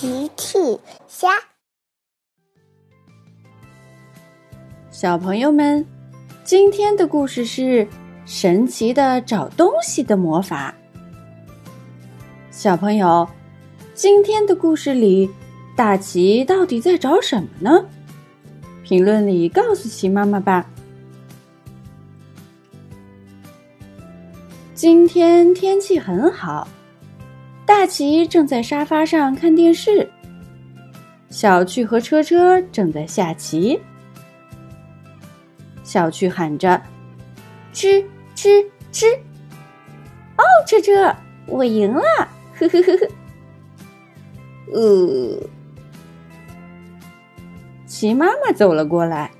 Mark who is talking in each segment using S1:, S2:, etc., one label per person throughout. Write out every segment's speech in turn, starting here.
S1: 奇趣虾，
S2: 小朋友们，今天的故事是神奇的找东西的魔法。小朋友，今天的故事里，大奇到底在找什么呢？评论里告诉奇妈妈吧。今天天气很好。大奇正在沙发上看电视，小趣和车车正在下棋。小趣喊着：“吃吃吃！”哦，车车，我赢了！呵呵呵呵。呃，齐妈妈走了过来。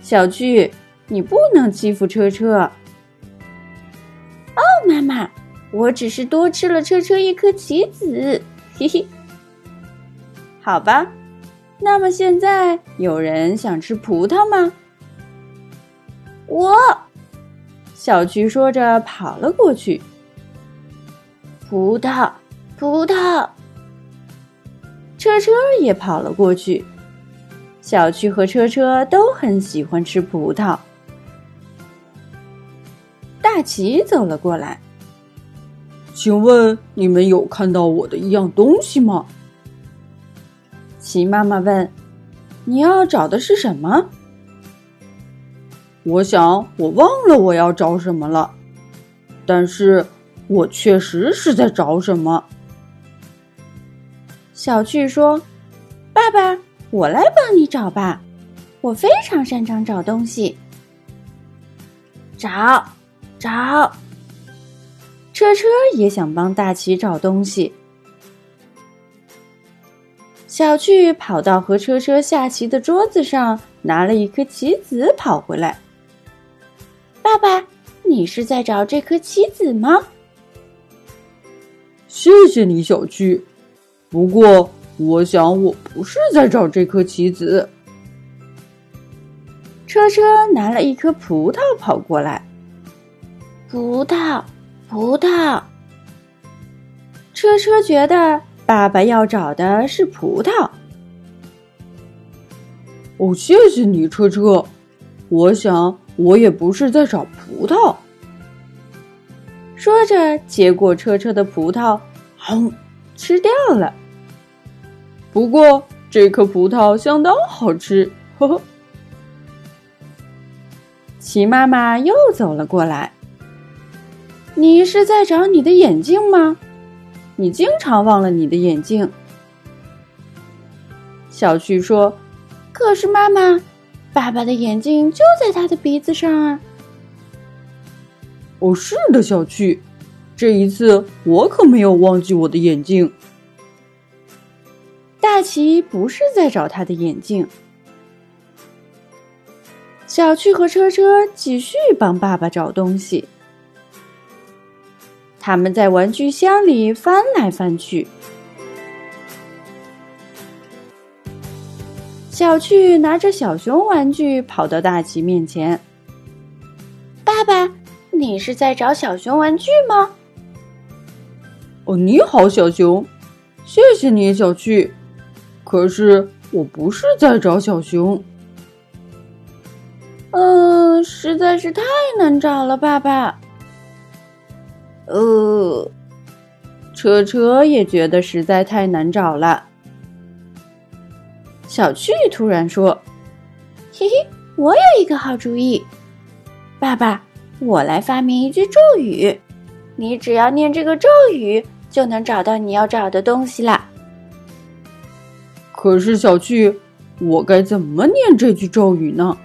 S2: 小趣，你不能欺负车车。我只是多吃了车车一颗棋子，嘿嘿。好吧，那么现在有人想吃葡萄吗？我，小菊说着跑了过去。葡萄，葡萄。车车也跑了过去。小菊和车车都很喜欢吃葡萄。大奇走了过来。
S3: 请问你们有看到我的一样东西吗？
S2: 齐妈妈问：“你要找的是什么？”
S3: 我想我忘了我要找什么了，但是我确实是在找什么。
S2: 小趣说：“爸爸，我来帮你找吧，我非常擅长找东西。找，找。”车车也想帮大奇找东西。小趣跑到和车车下棋的桌子上，拿了一颗棋子，跑回来。爸爸，你是在找这颗棋子吗？
S3: 谢谢你，小趣。不过，我想我不是在找这颗棋子。
S2: 车车拿了一颗葡萄跑过来。葡萄。葡萄，车车觉得爸爸要找的是葡萄。
S3: 哦，谢谢你，车车。我想我也不是在找葡萄。
S2: 说着，接过车车的葡萄，轰，吃掉了。
S3: 不过这颗葡萄相当好吃，呵呵。
S2: 齐妈妈又走了过来。你是在找你的眼镜吗？你经常忘了你的眼镜。小趣说：“可是妈妈，爸爸的眼镜就在他的鼻子上啊。”
S3: 哦，是的，小趣，这一次我可没有忘记我的眼镜。
S2: 大奇不是在找他的眼镜。小趣和车车继续帮爸爸找东西。他们在玩具箱里翻来翻去。小趣拿着小熊玩具跑到大奇面前：“爸爸，你是在找小熊玩具吗？”“
S3: 哦，你好，小熊，谢谢你，小趣。可是我不是在找小熊。”“
S2: 嗯，实在是太难找了，爸爸。”呃，车车也觉得实在太难找了。小趣突然说：“嘿嘿，我有一个好主意，爸爸，我来发明一句咒语，你只要念这个咒语，就能找到你要找的东西啦。”
S3: 可是小趣，我该怎么念这句咒语呢？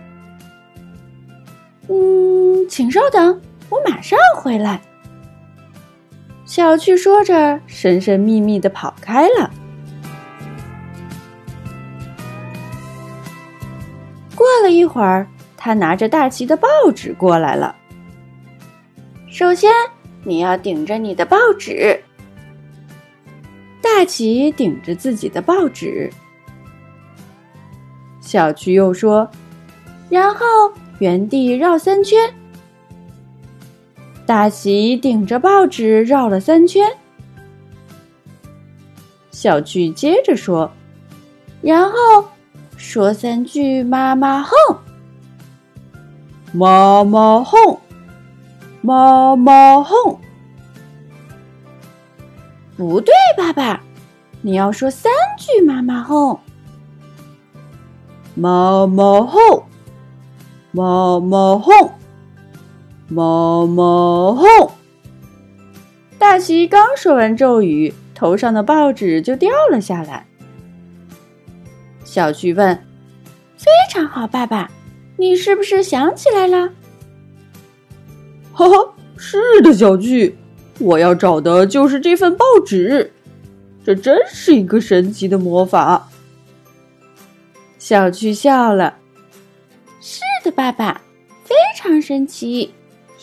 S2: 嗯，请稍等，我马上回来。小趣说着，神神秘秘的跑开了。过了一会儿，他拿着大奇的报纸过来了。首先，你要顶着你的报纸。大奇顶着自己的报纸。小趣又说：“然后原地绕三圈。”大喜顶着报纸绕了三圈，小巨接着说：“然后说三句妈妈哄，
S3: 妈妈哄，妈妈哄。”
S2: 不对，爸爸，你要说三句妈妈哄。
S3: 妈妈哄，妈妈哼，妈妈哼。
S2: 大奇刚说完咒语，头上的报纸就掉了下来。小趣问：“非常好，爸爸，你是不是想起来了？”“
S3: 哈哈，是的，小趣，我要找的就是这份报纸。这真是一个神奇的魔法。”
S2: 小趣笑了。“是的，爸爸，非常神奇。”